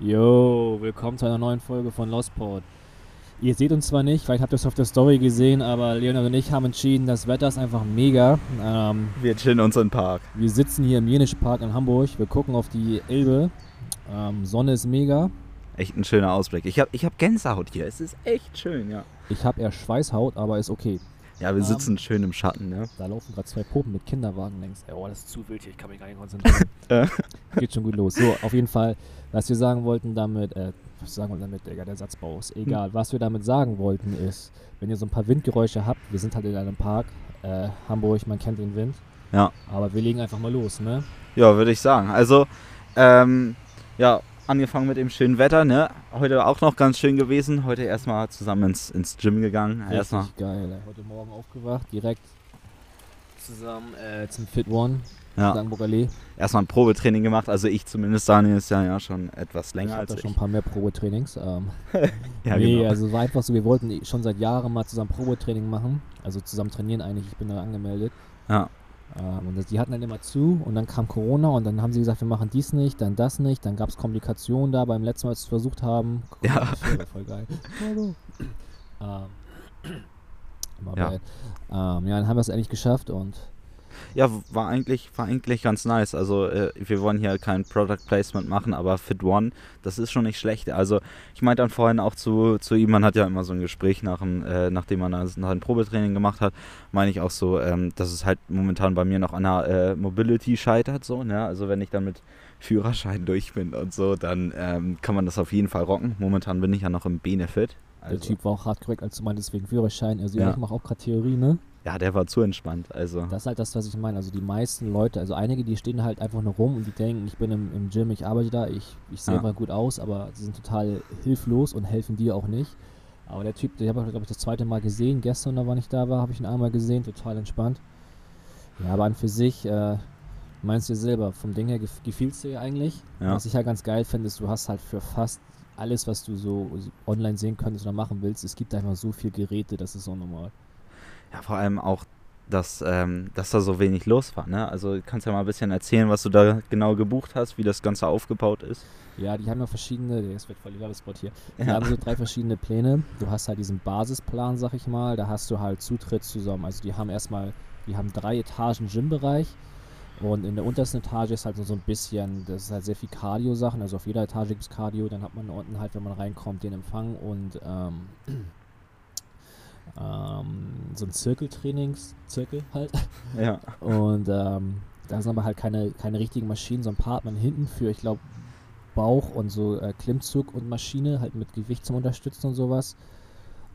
Yo, willkommen zu einer neuen Folge von Lostport. Ihr seht uns zwar nicht, vielleicht habt ihr es auf der Story gesehen, aber Leonard und ich haben entschieden, das Wetter ist einfach mega. Ähm, Wir chillen unseren Park. wir sitzen hier im Jenisch Park in Hamburg, wir gucken auf die Elbe. Ähm, Sonne ist mega. Echt ein schöner Ausblick. Ich habe ich hab Gänsehaut hier. Es ist echt schön, ja. Ich habe eher Schweißhaut, aber ist okay. Ja, wir Ähm. sitzen schön im Schatten, ne? Da laufen gerade zwei Puppen mit Kinderwagen längs. Oh, das ist zu wild hier, ich kann mich gar nicht konzentrieren. Äh. Geht schon gut los. So, auf jeden Fall, was wir sagen wollten damit, äh, was sagen wir damit, Digga, der Satzbau ist egal. Was wir damit sagen wollten ist, wenn ihr so ein paar Windgeräusche habt, wir sind halt in einem Park, äh, Hamburg, man kennt den Wind. Ja. Aber wir legen einfach mal los, ne? Ja, würde ich sagen. Also, ähm, ja, angefangen mit dem schönen Wetter, ne? Heute auch noch ganz schön gewesen. Heute erstmal zusammen ins, ins Gym gegangen. Erstmal. Richtig geil, ey. Heute Morgen aufgewacht, direkt zusammen äh, zum Fit One, Ja, Langburg Allee. erstmal ein Probetraining gemacht. Also ich zumindest, Daniel ist ja, ja schon etwas Ich länger habe als da ich. schon ein paar mehr Probetrainings. Ähm, ja, nee, genau. also es war einfach so, wir wollten schon seit Jahren mal zusammen Probetraining machen. Also zusammen trainieren eigentlich, ich bin da angemeldet. Ja. Ähm, und die hatten dann immer zu und dann kam Corona und dann haben sie gesagt, wir machen dies nicht, dann das nicht. Dann gab es Komplikationen da beim letzten Mal, als wir es versucht haben. Ja. Das war voll geil. ähm, Ja. Ähm, ja, dann haben wir es endlich geschafft und Ja, war eigentlich, war eigentlich ganz nice. Also äh, wir wollen hier kein Product Placement machen, aber Fit One, das ist schon nicht schlecht. Also ich meinte dann vorhin auch zu, zu ihm, man hat ja immer so ein Gespräch nach dem, äh, nachdem man das, nach dem Probetraining gemacht hat, meine ich auch so, ähm, dass es halt momentan bei mir noch an der äh, Mobility scheitert. So, ne? Also wenn ich dann mit Führerschein durch bin und so, dann ähm, kann man das auf jeden Fall rocken. Momentan bin ich ja noch im Benefit. Der Also, Typ war auch hart korrekt, als du meintest wegen Führerschein. Also ja, Ja. ich mache auch gerade Theorie, ne? ja, der war zu entspannt. Also Das ist halt das, was ich meine. Also die meisten Leute, also einige, die stehen halt einfach nur rum und die denken, ich bin im, im Gym, ich arbeite da, ich, ich sehe Ja. einfach gut aus, aber sie sind total hilflos und helfen dir auch nicht. Aber der Typ, den habe ich, glaube ich, das zweite Mal gesehen, gestern, da wann ich da war, habe ich ihn einmal gesehen, total entspannt. Ja, aber an für sich, äh, meinst du selber, vom Ding her gef gefiel es dir eigentlich? Ja. Was ich halt ganz geil finde, ist, du hast halt für fast alles, was du so online sehen könntest oder machen willst, es gibt einfach so viel Geräte, das ist so normal. Ja, vor allem auch, dass, ähm, dass da so wenig los war. Ne? Also du kannst ja mal ein bisschen erzählen, was du da genau gebucht hast, wie das Ganze aufgebaut ist. Ja, die haben ja verschiedene, es wird voll der Werbespot hier. Die Ja. haben so drei verschiedene Pläne. Du hast halt diesen Basisplan, sag ich mal, da hast du halt Zutritt zusammen. Also die haben erstmal, die haben drei Etagen Gymbereich und in der untersten Etage ist halt so, so ein bisschen, das ist halt sehr viel Cardio-Sachen, also auf jeder Etage gibt es Cardio, dann hat man unten halt, wenn man reinkommt, den Empfang und ähm, ähm, so ein Zirkeltrainings, Zirkel halt. Ja. Und ähm, da sind aber halt keine, keine richtigen Maschinen, so ein paar hat man hinten für, ich glaube, Bauch und so äh, Klimmzug und Maschine, halt mit Gewicht zum Unterstützen und sowas.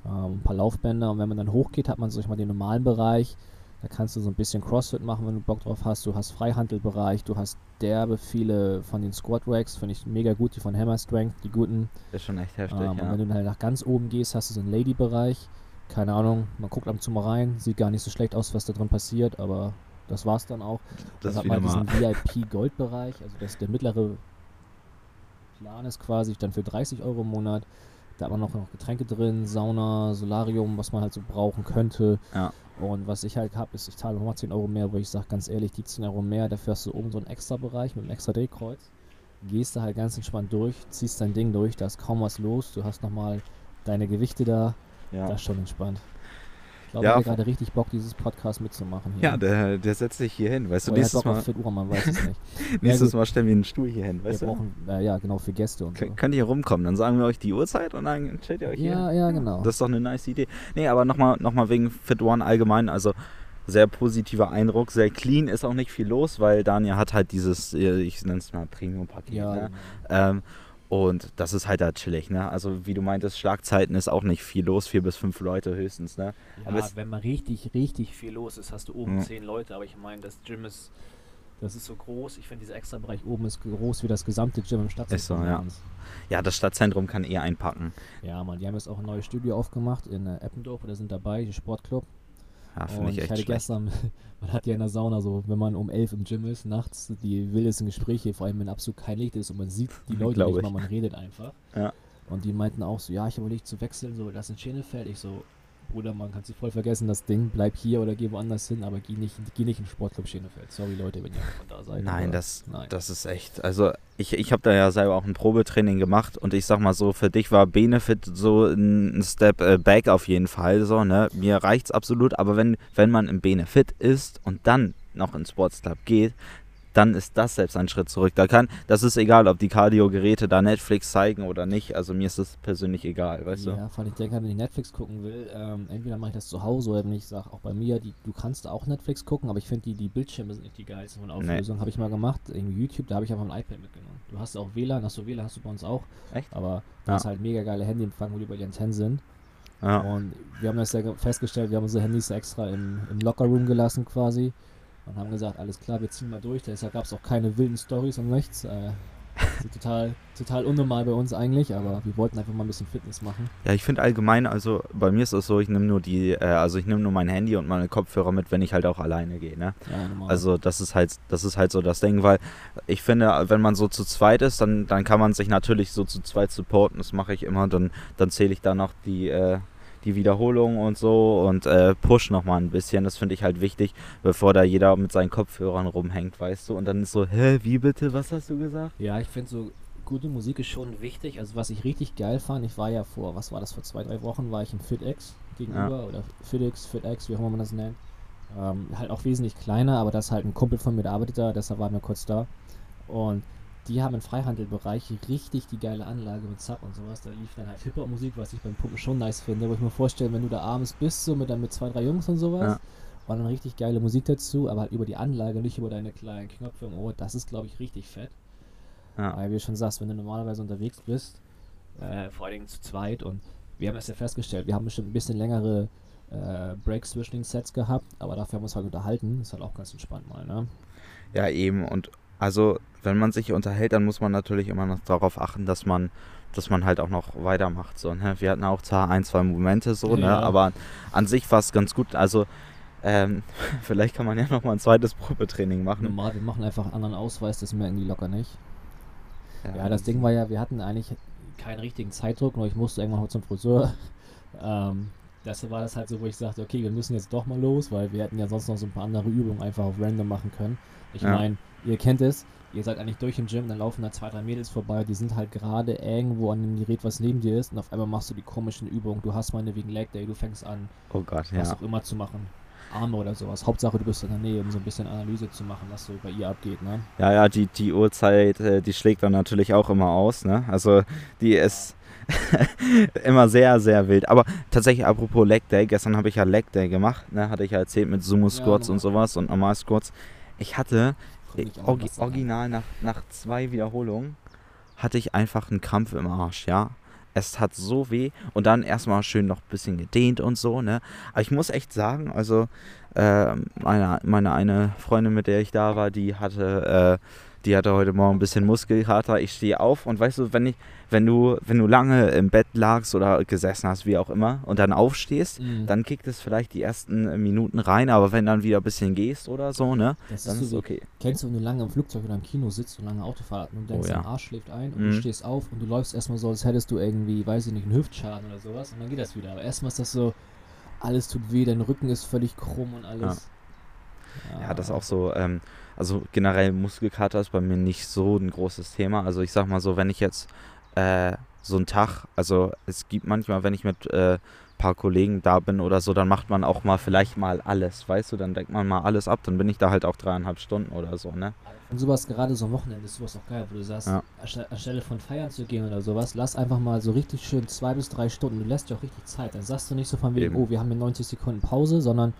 Ähm, ein paar Laufbänder und wenn man dann hochgeht, hat man so ich mal den normalen Bereich. Da kannst du so ein bisschen Crossfit machen, wenn du Bock drauf hast. Du hast Freihandelbereich, du hast derbe viele von den Squat Racks, finde ich mega gut, die von Hammer Strength, die guten. Ist schon echt heftig, Ähm, Und ja. wenn du dann halt nach ganz oben gehst, hast du so einen Lady-Bereich. Keine Ahnung, man guckt ab und zu mal rein, sieht gar nicht so schlecht aus, was da drin passiert, aber das war's dann auch. Das dann hat man diesen VIP-Gold-Bereich, also das der mittlere Plan ist quasi dann für 30 Euro im Monat. Da hat man noch, noch Getränke drin, Sauna, Solarium, was man halt so brauchen könnte. Ja. Und was ich halt habe, ist, ich zahle nochmal 10 Euro mehr, wo ich sage ganz ehrlich, die 10 Euro mehr, dafür hast du oben so einen extra Bereich mit einem extra Drehkreuz. Gehst da halt ganz entspannt durch, ziehst dein Ding durch, da ist kaum was los, du hast nochmal deine Gewichte da, Ja, das ist schon entspannt. Ich glaube, Ja, vor- gerade richtig Bock, dieses Podcast mitzumachen hier. ja der, der setzt sich hier hin. Weißt du, hat nächstes Mal, Fit Uhr, man weiß es nicht. nächstes gut. Mal stellen wir einen Stuhl hier hin. Wir Weißt du? brauchen, äh, ja, genau, für Gäste und so. Kön- Könnt ihr hier rumkommen, dann sagen wir euch die Uhrzeit und dann chillt ihr euch Ja, hier. ja, genau. Das ist doch eine nice Idee. Nee, aber nochmal noch mal wegen Fit One allgemein, also sehr positiver Eindruck, sehr clean, ist auch nicht viel los, weil Daniel hat halt dieses, äh, ich nenne es mal Premium-Paket. ja, ne? genau. Ähm, und das ist halt da chillig, ne? Also wie du meintest, Schlagzeiten ist auch nicht viel los, vier bis fünf Leute höchstens, ne? Aber ja, es- wenn mal richtig, richtig viel los ist, hast du oben Ja. zehn Leute, aber ich meine, das Gym ist, das ist so groß. Ich finde, dieser extra Bereich oben ist groß wie das gesamte Gym im Stadtzentrum. Ist so, ja. Ja, das Stadtzentrum kann eh einpacken. Ja, Mann, die haben jetzt auch ein neues Studio aufgemacht in äh, Eppendorf oder sind dabei, die Sportclub. Ja, Und finde ich ich echt hatte schlecht. gestern, man hat ja in der Sauna so, wenn man um elf im Gym ist, nachts die wildesten Gespräche, vor allem wenn absolut kein Licht ist und man sieht die Leute Glaub nicht ich. mal, man redet einfach. Ja. Und die meinten auch so, ja, ich überlege zu wechseln, so, das ist in Schenefeld. Ich so, Bruder, man kann sich voll vergessen, das Ding, bleib hier oder geh woanders hin, aber geh nicht, geh nicht in den Sportclub Schenefeld. Sorry Leute, wenn ihr da seid. Nein, das, nein. das ist echt, also ich, ich habe da ja selber auch ein Probetraining gemacht und ich sag mal so, für dich war Benefit so ein Step äh, back auf jeden Fall so, ne? Mir reicht's absolut, aber wenn, wenn man im Benefit ist und dann noch ins Sportsclub geht, dann ist das selbst ein Schritt zurück. Da kann, das ist egal, ob die Cardio-Geräte da Netflix zeigen oder nicht. Also mir ist das persönlich egal, weißt ja, du? Ja, vor allem, ich denke, wenn ich Netflix gucken will, ähm, entweder mache ich das zu Hause oder wenn ich sage, auch bei mir, die, du kannst auch Netflix gucken, aber ich finde, die, die Bildschirme sind nicht die geilsten von Auflösung. Nee. Habe ich mal gemacht, irgendwie YouTube, da habe ich einfach ein iPad mitgenommen. Du hast auch WLAN, hast du WLAN, hast du bei uns auch. Echt? Aber du ja. hast halt mega geile Handyempfang, wo die bei die Antennen sind. Ja. Und wir haben das ja festgestellt, wir haben unsere Handys extra im, im Lockerroom gelassen quasi und haben gesagt, alles klar, wir ziehen mal durch. Deshalb gab es auch keine wilden Stories und nichts. Äh, total, total unnormal bei uns eigentlich, aber wir wollten einfach mal ein bisschen Fitness machen. Ja, ich finde allgemein, also bei mir ist es so, ich nehme nur die, äh, also ich nehme nur mein Handy und meine Kopfhörer mit, wenn ich halt auch alleine gehe, ne? Ja, also das ist halt, das ist halt so das Ding, weil ich finde, wenn man so zu zweit ist, dann, dann kann man sich natürlich so zu zweit supporten, das mache ich immer, dann, dann zähle ich da noch die, äh, die Wiederholung und so und äh, push nochmal ein bisschen. Das finde ich halt wichtig, bevor da jeder mit seinen Kopfhörern rumhängt, weißt du. Und dann ist so, hä, wie bitte, was hast du gesagt? Ja, ich finde so, gute Musik ist schon wichtig. Also was ich richtig geil fand, ich war ja vor, was war das, vor zwei, drei Wochen war ich in FitX gegenüber ja. oder FitX, FitX, wie auch immer man das nennt. Ähm, halt auch wesentlich kleiner, aber das ist halt ein Kumpel von mir, der arbeitet da, deshalb waren wir kurz da. Und die haben im Freihandelbereich richtig die geile Anlage mit Sub und sowas. Da lief dann halt Hip-Hop-Musik, was ich beim Pumpen schon nice finde. Wo ich mir vorstelle, wenn du da abends bist, so mit, dann mit zwei, drei Jungs und sowas, ja. war dann richtig geile Musik dazu, aber halt über die Anlage, nicht über deine kleinen Knöpfe im Ohr. Das ist, glaube ich, richtig fett. Ja. Weil, wie du schon sagst, wenn du normalerweise unterwegs bist, äh, vor allen Dingen zu zweit und wir haben es ja festgestellt, wir haben bestimmt ein bisschen längere äh, Breaks zwischen den Sets gehabt, aber dafür haben wir uns halt unterhalten. Ist halt auch ganz entspannt mal, ne? Ja, eben. Und also, wenn man sich unterhält, dann muss man natürlich immer noch darauf achten, dass man, dass man halt auch noch weitermacht. So, ne? Wir hatten auch zwar ein, zwei Momente so, ne? ja. ne? aber an sich war es ganz gut. Also, ähm, vielleicht kann man ja noch mal ein zweites Probetraining machen. Normal, wir machen einfach einen anderen Ausweis, das merken die locker nicht. Ja, ja das Ding war ja, wir hatten eigentlich keinen richtigen Zeitdruck, nur ich musste irgendwann mal zum Friseur. ähm, das war das halt so, wo ich sagte, okay, wir müssen jetzt doch mal los, weil wir hätten ja sonst noch so ein paar andere Übungen einfach auf random machen können. Ich ja. meine, ihr kennt es, ihr seid eigentlich durch im Gym, dann laufen da zwei, drei Mädels vorbei, die sind halt gerade irgendwo an dem Gerät, was neben dir ist, und auf einmal machst du die komischen Übungen. Du hast meine wegen Leg Day, du fängst an, oh Gott, was ja. auch immer zu machen. Arme oder sowas. Hauptsache, du bist in der Nähe, um so ein bisschen Analyse zu machen, was so bei ihr abgeht, ne? Ja, ja, die, die Uhrzeit, äh, die schlägt dann natürlich auch immer aus, ne? Also, die ist immer sehr, sehr wild. Aber tatsächlich, apropos Leg Day, gestern habe ich ja Leg Day gemacht, ne? Hatte ich ja erzählt mit Sumo Squats ja, und sowas und Normal Squats. Ich hatte Orgi original nach, nach zwei Wiederholungen hatte ich einfach einen Krampf im Arsch, ja. Es hat so weh und dann erstmal schön noch ein bisschen gedehnt und so, ne. Aber ich muss echt sagen, also äh, meine, meine eine Freundin, mit der ich da war, die hatte äh, die hatte heute Morgen ein bisschen Muskelkater. Ich stehe auf und weißt du, wenn ich, wenn du, wenn du lange im Bett lagst oder gesessen hast, wie auch immer, und dann aufstehst, mhm. dann kickt es vielleicht die ersten Minuten rein, aber wenn dann wieder ein bisschen gehst oder so, ne, das dann ist, so okay. Kennst du, wenn du lange im Flugzeug oder im Kino sitzt und lange Autofahrt und denkst, oh, ja. dein Arsch schläft ein und mhm. du stehst auf und du läufst erstmal so, als hättest du irgendwie, weiß ich nicht, einen Hüftschaden oder sowas und dann geht das wieder. Aber erstmal ist das so, alles tut weh, dein Rücken ist völlig krumm und alles. Ja, ja. ja das ist auch so, ähm, also generell Muskelkater ist bei mir nicht so ein großes Thema. Also ich sag mal so, wenn ich jetzt äh, so einen Tag, also es gibt manchmal, wenn ich mit äh, paar Kollegen da bin oder so, dann macht man auch mal vielleicht mal alles, weißt du, dann denkt man mal alles ab, dann bin ich da halt auch dreieinhalb Stunden oder so, ne? Und sowas gerade so am Wochenende ist sowas auch geil, wo du sagst, ja. anstelle von feiern zu gehen oder sowas, lass einfach mal so richtig schön zwei bis drei Stunden, du lässt dir auch richtig Zeit, dann sagst du nicht so von wegen, Eben. oh, wir haben hier 90 Sekunden Pause, sondern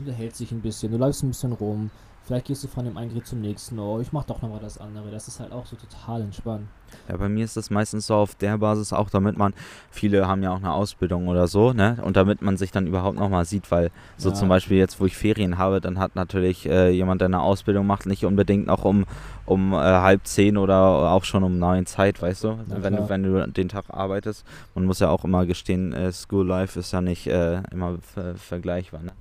unterhältst dich ein bisschen, du läufst ein bisschen rum, Vielleicht gehst du von dem einen Gerät zum nächsten. Oh, ich mach doch nochmal das andere. Das ist halt auch so total entspannt. Ja, bei mir ist das meistens so auf der Basis auch, damit man, viele haben ja auch eine Ausbildung oder so, ne? Und damit man sich dann überhaupt nochmal sieht, weil so ja. zum Beispiel jetzt, wo ich Ferien habe, dann hat natürlich äh, jemand, der eine Ausbildung macht, nicht unbedingt noch um, um äh, halb zehn oder auch schon um neun Zeit, weißt du? Ja, wenn, du wenn du den Tag arbeitest. Man muss ja auch immer gestehen, äh, School Life ist ja nicht äh, immer vergleichbar, ne?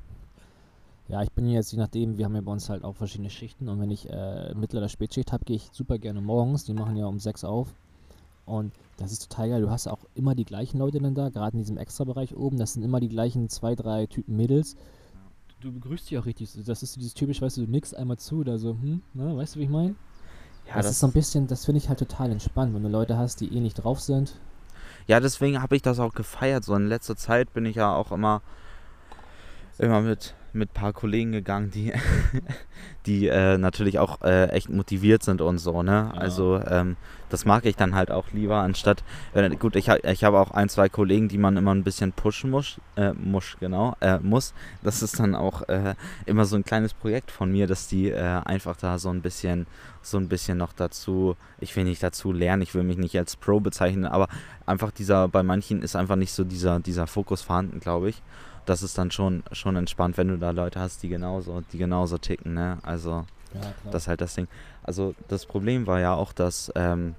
Ja, ich bin jetzt, je nachdem, wir haben ja bei uns halt auch verschiedene Schichten und wenn ich äh, Mittel- oder Spätschicht habe, gehe ich super gerne morgens. Die machen ja um sechs auf. Und das ist total geil. Du hast auch immer die gleichen Leute dann da, gerade in diesem Extra-Bereich oben. Das sind immer die gleichen zwei, drei Typen Mädels. Du, begrüßt dich auch richtig. Das ist dieses typisch, weißt du, du nix einmal zu oder so, hm, ne? weißt du, wie ich meine? Ja, das, das ist so ein bisschen, das finde ich halt total entspannt, wenn du Leute hast, die eh nicht drauf sind. Ja, deswegen habe ich das auch gefeiert. So in letzter Zeit bin ich ja auch immer, immer mit mit ein paar Kollegen gegangen, die, die äh, natürlich auch äh, echt motiviert sind und so, ne? Ja. Also ähm, das mag ich dann halt auch lieber, anstatt, äh, gut, ich, ich habe auch ein, zwei Kollegen, die man immer ein bisschen pushen muss, äh, muss, genau, äh, muss. Das ist dann auch äh, immer so ein kleines Projekt von mir, dass die einfach da so ein bisschen, so ein bisschen noch dazu, ich will nicht dazu lernen, ich will mich nicht als Pro bezeichnen, aber einfach dieser, bei manchen ist einfach nicht so dieser, dieser Fokus vorhanden, glaube ich das ist dann schon, schon entspannt, wenn du da Leute hast, die genauso, die genauso ticken, ne? Also ja, das ist halt das Ding. Also das Problem war ja auch, dass ähm,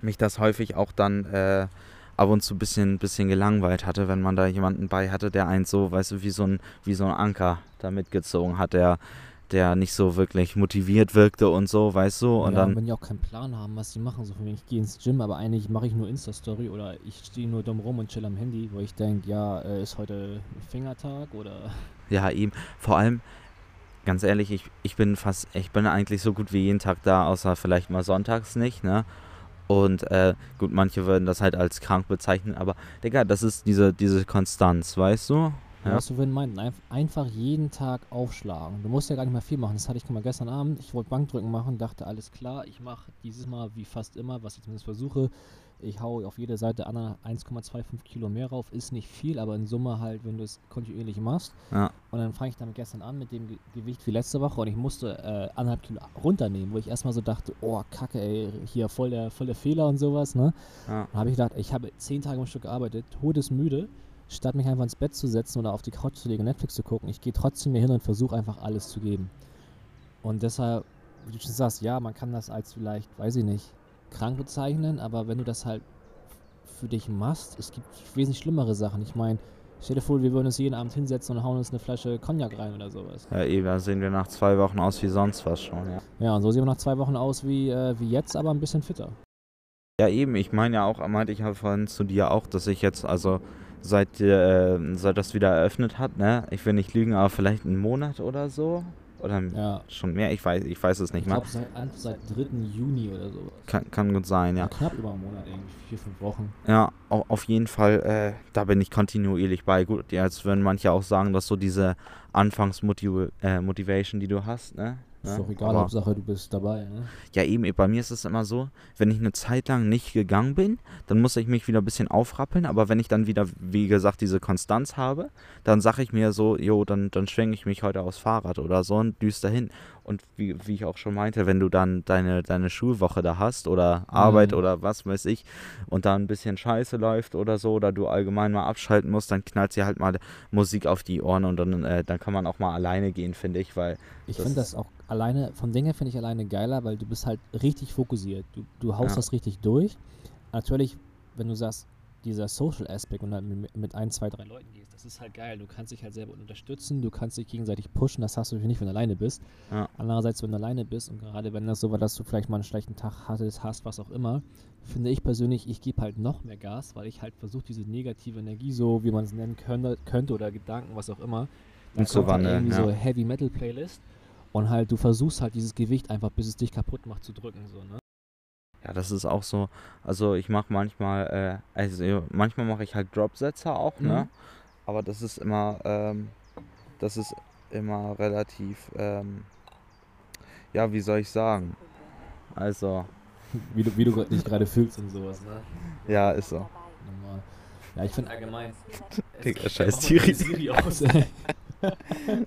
mich das häufig auch dann äh, ab und zu ein bisschen, bisschen gelangweilt hatte, wenn man da jemanden bei hatte, der einen so, weißt du, wie so ein, wie so ein Anker da mitgezogen hat, der der nicht so wirklich motiviert wirkte und so, weißt du? Und ja, dann, wenn die auch keinen Plan haben, was sie machen, so von ich gehe ins Gym, aber eigentlich mache ich nur Insta-Story oder ich stehe nur dumm rum und chill am Handy, wo ich denke, ja, äh, ist heute Fingertag oder. Ja, eben. Vor allem, ganz ehrlich, ich, ich bin fast, ich bin eigentlich so gut wie jeden Tag da, außer vielleicht mal sonntags nicht, ne? Und äh, gut, manche würden das halt als krank bezeichnen, aber Digga, das ist diese, diese Konstanz, weißt du? Ja. Was du vorhin meinten, einfach jeden Tag aufschlagen. Du musst ja gar nicht mehr viel machen. Das hatte ich mal gestern Abend. Ich wollte Bankdrücken machen, dachte, alles klar, ich mache dieses Mal wie fast immer, was ich zumindest versuche. Ich haue auf jede Seite 1,25 Kilo mehr rauf. Ist nicht viel, aber in Summe halt, wenn du es kontinuierlich machst. Ja. Und dann fange ich damit gestern an mit dem Ge Gewicht wie letzte Woche und ich musste äh, anderthalb Kilo runternehmen, wo ich erstmal so dachte, oh Kacke, ey, hier voll der, voll der Fehler und sowas. Ne? Ja. Dann habe ich gedacht, ich habe zehn Tage am Stück gearbeitet, todesmüde statt mich einfach ins Bett zu setzen oder auf die Couch zu legen und Netflix zu gucken, ich gehe trotzdem hier hin und versuche einfach alles zu geben. Und deshalb, wie du schon sagst, ja, man kann das als vielleicht, weiß ich nicht, krank bezeichnen, aber wenn du das halt für dich machst, es gibt wesentlich schlimmere Sachen. Ich meine, stell dir vor, wir würden uns jeden Abend hinsetzen und hauen uns eine Flasche Cognac rein oder sowas. Ja, eben, da sehen wir nach zwei Wochen aus wie sonst was schon, ja. Ja, und so sehen wir nach zwei Wochen aus wie, äh, wie jetzt, aber ein bisschen fitter. Ja, eben, ich meine ja auch, meinte ich ja vorhin zu dir auch, dass ich jetzt, also seit, äh, seit das wieder eröffnet hat, ne? Ich will nicht lügen, aber vielleicht einen Monat oder so. Oder ja. schon mehr, ich weiß, ich weiß es nicht ich mal. Seit, seit 3. Juni oder so. Kann, kann gut sein, ja. ja. Knapp über einen Monat, irgendwie, vier, fünf Wochen. Ja, auf jeden Fall, äh, da bin ich kontinuierlich bei. Gut, jetzt würden manche auch sagen, dass so diese Anfangsmotivation, äh, die du hast, ne? Ist doch egal, aber, Hauptsache du bist dabei. Ne? Ja, eben, bei mir ist es immer so, wenn ich eine Zeit lang nicht gegangen bin, dann muss ich mich wieder ein bisschen aufrappeln, aber wenn ich dann wieder, wie gesagt, diese Konstanz habe, dann sage ich mir so, jo, dann, dann schwenke ich mich heute aufs Fahrrad oder so und düster hin. Und wie, wie ich auch schon meinte, wenn du dann deine, deine Schulwoche da hast oder Arbeit mhm. oder was weiß ich und da ein bisschen Scheiße läuft oder so oder du allgemein mal abschalten musst, dann knallt sie halt mal Musik auf die Ohren und dann, äh, dann kann man auch mal alleine gehen, finde ich, weil... Ich finde das auch alleine, von Dingen finde ich alleine geiler, weil du bist halt richtig fokussiert. Du, du haust ja. das richtig durch. Natürlich, wenn du sagst, dieser Social Aspekt und dann mit, mit ein, zwei, drei Leuten gehst, das ist halt geil. Du kannst dich halt selber unterstützen, du kannst dich gegenseitig pushen, das hast du nicht, wenn du alleine bist. Ja. Andererseits, wenn du alleine bist und gerade wenn das so war, dass du vielleicht mal einen schlechten Tag hattest, hast, was auch immer, finde ich persönlich, ich gebe halt noch mehr Gas, weil ich halt versuche, diese negative Energie, so wie man es nennen könnte, könnte oder Gedanken, was auch immer, und zu wandeln. Irgendwie ja. so Heavy Metal Playlist und halt du versuchst halt dieses Gewicht einfach, bis es dich kaputt macht, zu drücken, so, ne? Ja, das ist auch so. Also ich mache manchmal, äh, also manchmal mache ich halt Dropsetzer auch, ne? mhm. ne? Aber das ist immer, ähm, das ist immer relativ, ähm, ja, wie soll ich sagen? Also. Wie du, wie du dich gerade fühlst und sowas, ne? Ja, ist so. Normal. Ja, ich finde allgemein. Digga, scheiß Siri. Siri aus, ey.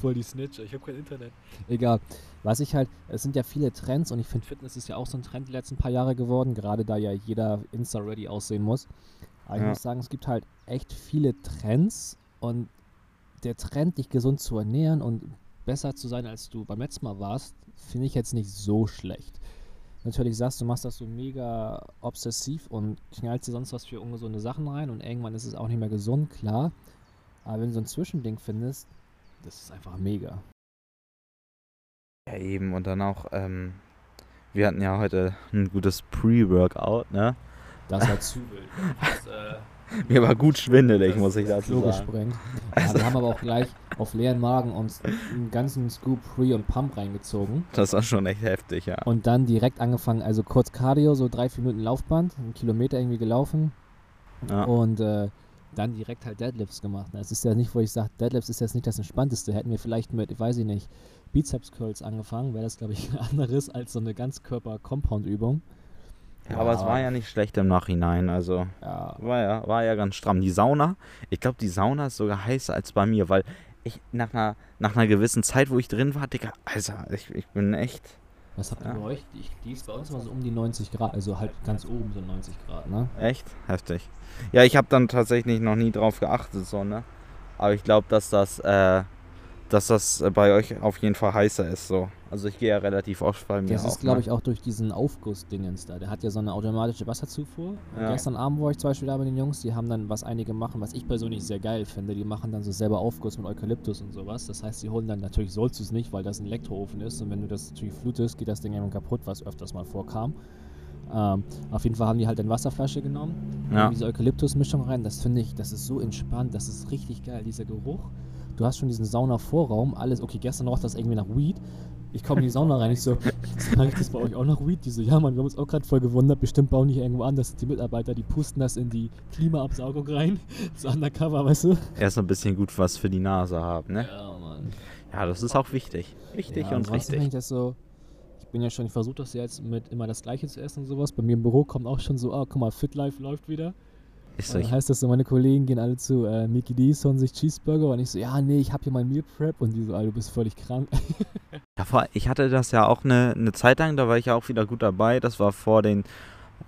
Voll die Snitch, ich habe kein Internet. Egal. Was ich halt, es sind ja viele Trends und ich finde Fitness ist ja auch so ein Trend die letzten paar Jahre geworden, gerade da ja jeder Insta-ready aussehen muss. Aber ja. ich muss sagen, es gibt halt echt viele Trends und der Trend, dich gesund zu ernähren und besser zu sein, als du beim letzten Mal warst, finde ich jetzt nicht so schlecht. Natürlich sagst du, machst das so mega obsessiv und knallst dir sonst was für ungesunde Sachen rein und irgendwann ist es auch nicht mehr gesund, klar. Aber wenn du so ein Zwischending findest, das ist einfach mega. Ja, eben. Und dann auch, ähm, wir hatten ja heute ein gutes Pre-Workout, ne? Das war zu wild. Das, äh, Mir war gut schwindelig, muss ich dazu sagen. gesprengt. Ja, wir haben aber auch gleich auf leeren Magen uns einen ganzen Scoop Pre und Pump reingezogen. Das war schon echt heftig, ja. Und dann direkt angefangen, also kurz Cardio, so drei, vier Minuten Laufband, einen Kilometer irgendwie gelaufen. ja. Und äh, dann direkt halt Deadlifts gemacht. Es ist ja nicht, wo ich sage, Deadlifts ist jetzt nicht das Entspannteste. Hätten wir vielleicht mit, ich weiß ich nicht, Bizeps Curls angefangen, wäre das, glaube ich, anderes als so eine Ganzkörper-Compound-Übung. Ja, aber es war ja nicht schlecht im Nachhinein, also Ja, war ja, war ja ganz stramm. Die Sauna, ich glaube, die Sauna ist sogar heißer als bei mir, weil ich nach einer, nach einer gewissen Zeit, wo ich drin war, Digga, Alter, ich, ich bin echt, was habt ihr Ja. bei euch? Die, die ist bei uns immer so um die 90 Grad, also halt ganz oben so 90 Grad, ne? echt heftig. Ja, ich habe dann tatsächlich noch nie drauf geachtet, so, ne? Aber ich glaube, dass das, äh, dass das äh, bei euch auf jeden Fall heißer ist, so. Also ich gehe ja relativ oft bei mir Das ist, glaube ne? ich, auch durch diesen Aufguss-Dingens da. Der hat ja so eine automatische Wasserzufuhr. Ja. Gestern Abend war ich zum Beispiel da mit den Jungs, die haben dann, was einige machen, was ich persönlich sehr geil finde, die machen dann so selber Aufguss mit Eukalyptus und sowas. Das heißt, sie holen dann, natürlich sollst du es nicht, weil das ein Elektroofen ist und wenn du das natürlich flutest, geht das Ding irgendwann kaputt, was öfters mal vorkam. Ähm, auf jeden Fall haben die halt eine Wasserflasche genommen, Ja. diese Eukalyptus-Mischung rein. Das finde ich, das ist so entspannt, das ist richtig geil, dieser Geruch. Du hast schon diesen Sauna-Vorraum, alles, okay, gestern roch das irgendwie nach Weed. Ich komme in die Sauna rein, ich so, sag ich das bei euch auch nach Weed? Die so, ja Mann, wir haben uns auch gerade voll gewundert, bestimmt bauen die hier irgendwo an, das sind die Mitarbeiter, die pusten das in die Klimaabsaugung rein, so undercover, weißt du? Erst ein bisschen gut was für die Nase haben, ne? Ja, Mann. Ja, das ist auch wichtig. Wichtig ja, und richtig. ich das so, ich bin ja schon, ich versuche das jetzt mit immer das Gleiche zu essen und sowas. Bei mir im Büro kommt auch schon so, ah, guck mal, Fit Life läuft wieder. Ist dann heißt das so, meine Kollegen gehen alle zu äh, Mickey D's, holen sich Cheeseburger und ich so, ja, nee, ich habe hier mein Meal Prep und die so, ah, du bist völlig krank. Ja, vor, ich hatte das ja auch eine, eine Zeit lang, da war ich ja auch wieder gut dabei. Das war vor den,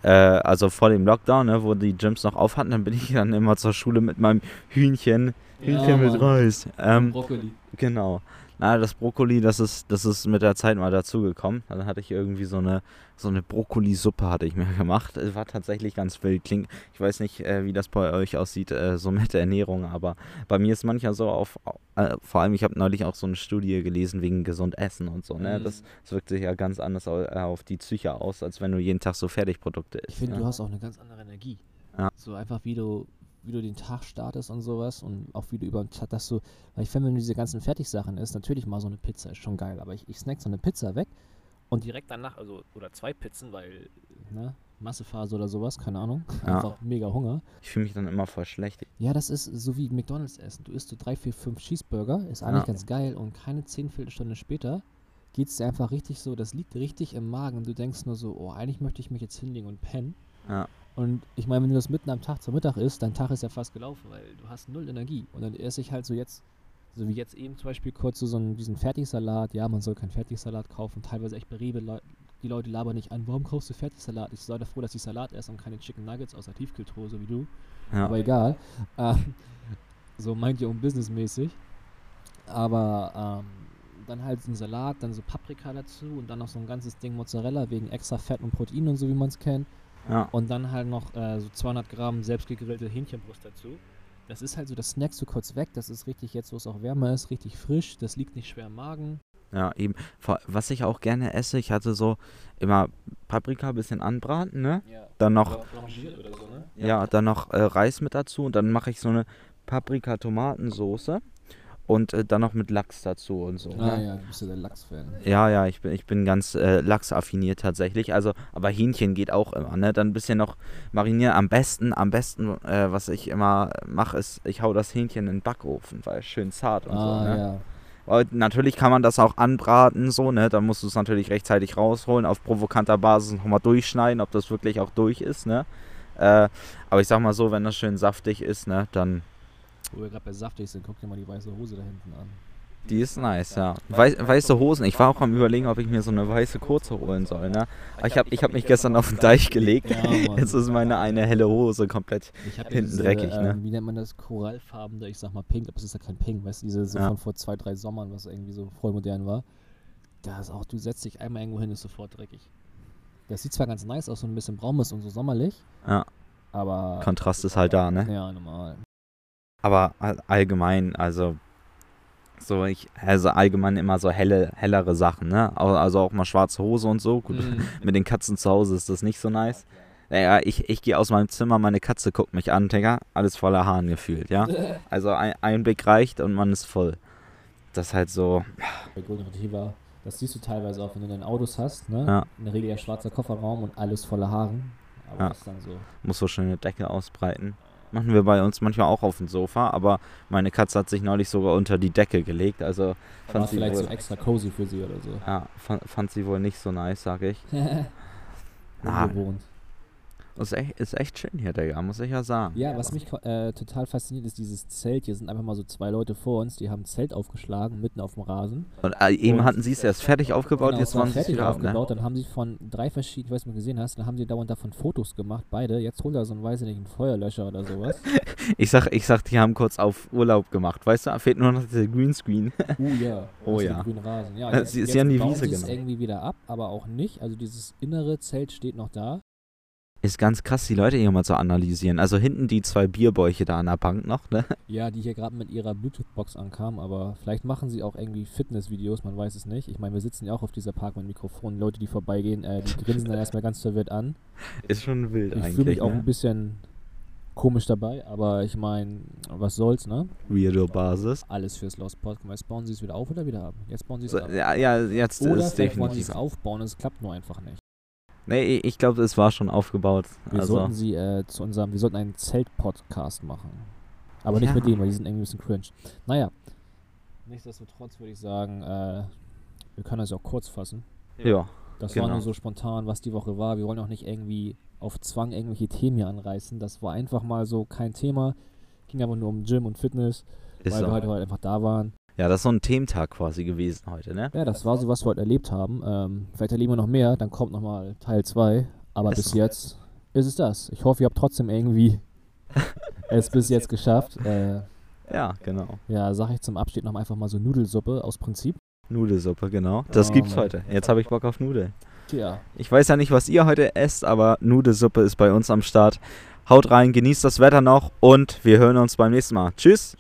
äh, also vor dem Lockdown, ne, wo die Gyms noch auf hatten. Dann bin ich dann immer zur Schule mit meinem Hühnchen, Hühnchen Ja, mit. Reis. Ähm, Brokkoli. genau. Na, das Brokkoli, das ist, das ist mit der Zeit mal dazugekommen. Dann hatte ich irgendwie so eine, so eine Brokkoli-Suppe hatte ich mir gemacht. Es war tatsächlich ganz wild. Klingt, ich weiß nicht, äh, wie das bei euch aussieht, äh, so mit der Ernährung, aber bei mir ist manchmal so auf, äh, vor allem, ich habe neulich auch so eine Studie gelesen wegen gesund essen und so, ne? Mhm. Das, das wirkt sich ja ganz anders au- äh, auf die Psyche aus, als wenn du jeden Tag so Fertigprodukte isst. Ich finde, ne? du hast auch eine ganz andere Energie. Ja. So einfach, wie du, wie du den Tag startest und sowas und auch wie du über den Tag, dass du, weil ich finde, wenn du diese ganzen Fertigsachen isst, natürlich mal so eine Pizza ist schon geil, aber ich, ich snack so eine Pizza weg und direkt danach, also, oder zwei Pizzen, weil, ne, Massephase oder sowas, keine Ahnung, Ja. einfach mega Hunger. Ich fühle mich dann immer voll schlecht. Ja, das ist so wie McDonalds essen. Du isst so drei, vier, fünf Cheeseburger, ist eigentlich Ja. ganz geil und keine zehn Viertelstunde später geht's dir einfach richtig so, das liegt richtig im Magen und du denkst nur so, oh, eigentlich möchte ich mich jetzt hinlegen und pennen. Ja. Und ich meine, wenn du das mitten am Tag zum Mittag isst, dein Tag ist ja fast gelaufen, weil du hast null Energie. Und dann esse ich halt so jetzt, so wie jetzt eben zum Beispiel kurz so, so einen, diesen Fertigsalat. Ja, man soll keinen Fertigsalat kaufen. Teilweise echt bei Rewe, Leu die Leute labern nicht an, warum kaufst du Fertigsalat? Ich sei doch froh, dass ich Salat esse und keine Chicken Nuggets aus der Tiefkühltruhe, so wie du. Ja. Aber egal. Ähm, so meint ihr um businessmäßig. Aber ähm, dann halt so ein Salat, dann so Paprika dazu und dann noch so ein ganzes Ding Mozzarella wegen extra Fett und Protein und so, wie man es kennt. Ja. Und dann halt noch äh, so 200 Gramm selbstgegrillte Hähnchenbrust dazu. Das ist halt so, das snackst du kurz weg. Das ist richtig, jetzt wo es auch wärmer ist, richtig frisch. Das liegt nicht schwer im Magen. Ja, eben. Was ich auch gerne esse, ich hatte so immer Paprika ein bisschen anbraten, ne? Ja. Dann noch, oder so, ne? ja, dann noch äh, Reis mit dazu und dann mache ich so eine Paprika-Tomatensoße und äh, dann noch mit Lachs dazu und so. Ah ne? ja, du bist ja der Lachs-Fan. Ja, ja, ich bin, ich bin ganz äh, Lachs-affiniert tatsächlich. Also, aber Hähnchen geht auch immer, ne? Dann ein bisschen noch marinieren. Am besten, am besten, äh, was ich immer mache, ist, ich hau das Hähnchen in den Backofen, weil es schön zart und Ah so, ne? ja. Natürlich kann man das auch anbraten, so, ne? Dann musst du es natürlich rechtzeitig rausholen, auf provokanter Basis nochmal durchschneiden, ob das wirklich auch durch ist, ne? Äh, aber ich sag mal so, wenn das schön saftig ist, ne, dann. Wo wir gerade bei saftig sind, guck dir mal die weiße Hose da hinten an. Die ist nice, ja. Wei weiße Hosen. Ich war auch am überlegen, ob ich mir so eine weiße kurze holen soll, ne? Aber ich habe ich hab mich gestern auf den Deich gelegt. Ja. Jetzt ist meine eine helle Hose komplett. Ich habe Hinten dreckig, ne? ähm, Wie nennt man das? Korallfarbene, ich sag mal pink, aber es ist ja kein pink, weißt du, diese so Ja. von vor zwei, drei Sommern, was irgendwie so voll modern war. Da ist auch, du setzt dich einmal irgendwo hin, ist sofort dreckig. Das sieht zwar ganz nice aus, so ein bisschen braun ist und so sommerlich, Ja, aber. Kontrast ist halt da, ne? Ja, normal. Aber all- allgemein, also so ich, also allgemein immer so helle, hellere Sachen, ne? Also auch mal schwarze Hose und so. Gut, Mm. mit den Katzen zu Hause ist das nicht so nice. Naja, ich, ich gehe aus meinem Zimmer, meine Katze guckt mich an, Digga, alles voller Haaren gefühlt, ja. Also ein, ein Blick reicht und man ist voll. Das ist halt so, Bei Golden Retriever, das siehst du teilweise auch, wenn du dann Autos hast, ne? Ja. In der Regel ja schwarzer Kofferraum und alles voller Haaren. Aber Ja. ist dann so. muss so schöne Decke ausbreiten. Machen wir bei uns manchmal auch auf dem Sofa, aber meine Katze hat sich neulich sogar unter die Decke gelegt, also War fand sie, vielleicht wohl, so extra cozy für sie oder so. ja, fand, fand sie wohl nicht so nice, sag ich. Na, Ungewohnt. Ist echt, ist echt schön hier, Digga, muss ich ja sagen. Ja, was mich äh, total fasziniert, ist dieses Zelt. Hier sind einfach mal so zwei Leute vor uns, die haben ein Zelt aufgeschlagen, mitten auf dem Rasen. Und äh, eben Und- hatten sie es erst fertig aufgebaut, Genau, jetzt waren sie es fertig wieder ab, ne? aufgebaut. Dann haben sie von drei verschiedenen, ich weiß nicht, gesehen hast, dann haben sie dauernd davon Fotos gemacht, beide. Jetzt holt er so einen, weiß ich nicht, einen Feuerlöscher oder sowas. Ich sag, ich sag, die haben kurz auf Urlaub gemacht, weißt du, fehlt nur noch der Greenscreen. Uh, ja. Oh ja. grüne Rasen. Ja, Äh, jetzt, sie- sie jetzt haben die Wiese sie es genommen. irgendwie wieder ab, aber auch nicht. Also dieses innere Zelt steht noch da. Ist ganz krass, die Leute hier mal zu analysieren. Also hinten die zwei Bierbäuche da an der Bank noch, ne? Ja, die hier gerade mit ihrer Bluetooth-Box ankamen, aber vielleicht machen sie auch irgendwie Fitnessvideos, man weiß es nicht. Ich meine, wir sitzen ja auch auf dieser Park mit Mikrofon. Leute, die vorbeigehen, äh, die grinsen dann erstmal ganz verwirrt an. Ist schon wild Ich eigentlich. fühle mich auch ne? ein bisschen komisch dabei, aber ich meine, was soll's, ne? Weirdo-Basis. Alles fürs Lost Podcast. Jetzt bauen sie es wieder auf oder wieder ab? Jetzt bauen sie es So, ab. ja, ja, jetzt Oder ist vielleicht wollen sie definitiv. es aufbauen, es klappt nur einfach nicht. Nee, ich glaube, es war schon aufgebaut. Wir also, sollten sie äh, zu unserem, wir sollten einen Zelt-Podcast machen. Aber nicht Ja. mit denen, weil die sind irgendwie ein bisschen cringe. Naja, nichtsdestotrotz würde ich sagen, äh, wir können das ja auch kurz fassen. ja. Das war Genau. nur so spontan, was die Woche war. Wir wollen auch nicht irgendwie auf Zwang irgendwelche Themen hier anreißen. Das war einfach mal so kein Thema. Ging aber nur um Gym und Fitness, Ist weil wir so. heute halt einfach da waren. Ja, das ist so ein Thementag quasi gewesen heute, ne? Ja, das war so, was wir heute erlebt haben. Ähm, vielleicht erleben wir noch mehr, dann kommt nochmal Teil 2. Aber bis jetzt ist es das. Ich hoffe, ihr habt trotzdem irgendwie es bis jetzt geschafft. Äh, Ja, genau. ja, sag ich zum Abschied noch einfach mal so Nudelsuppe aus Prinzip. Nudelsuppe, genau. Das Oh, gibt's Mann. heute. Jetzt habe ich Bock auf Nudeln. Tja, Ich weiß ja nicht, was ihr heute esst, aber Nudelsuppe ist bei uns am Start. Haut rein, genießt das Wetter noch und wir hören uns beim nächsten Mal. Tschüss.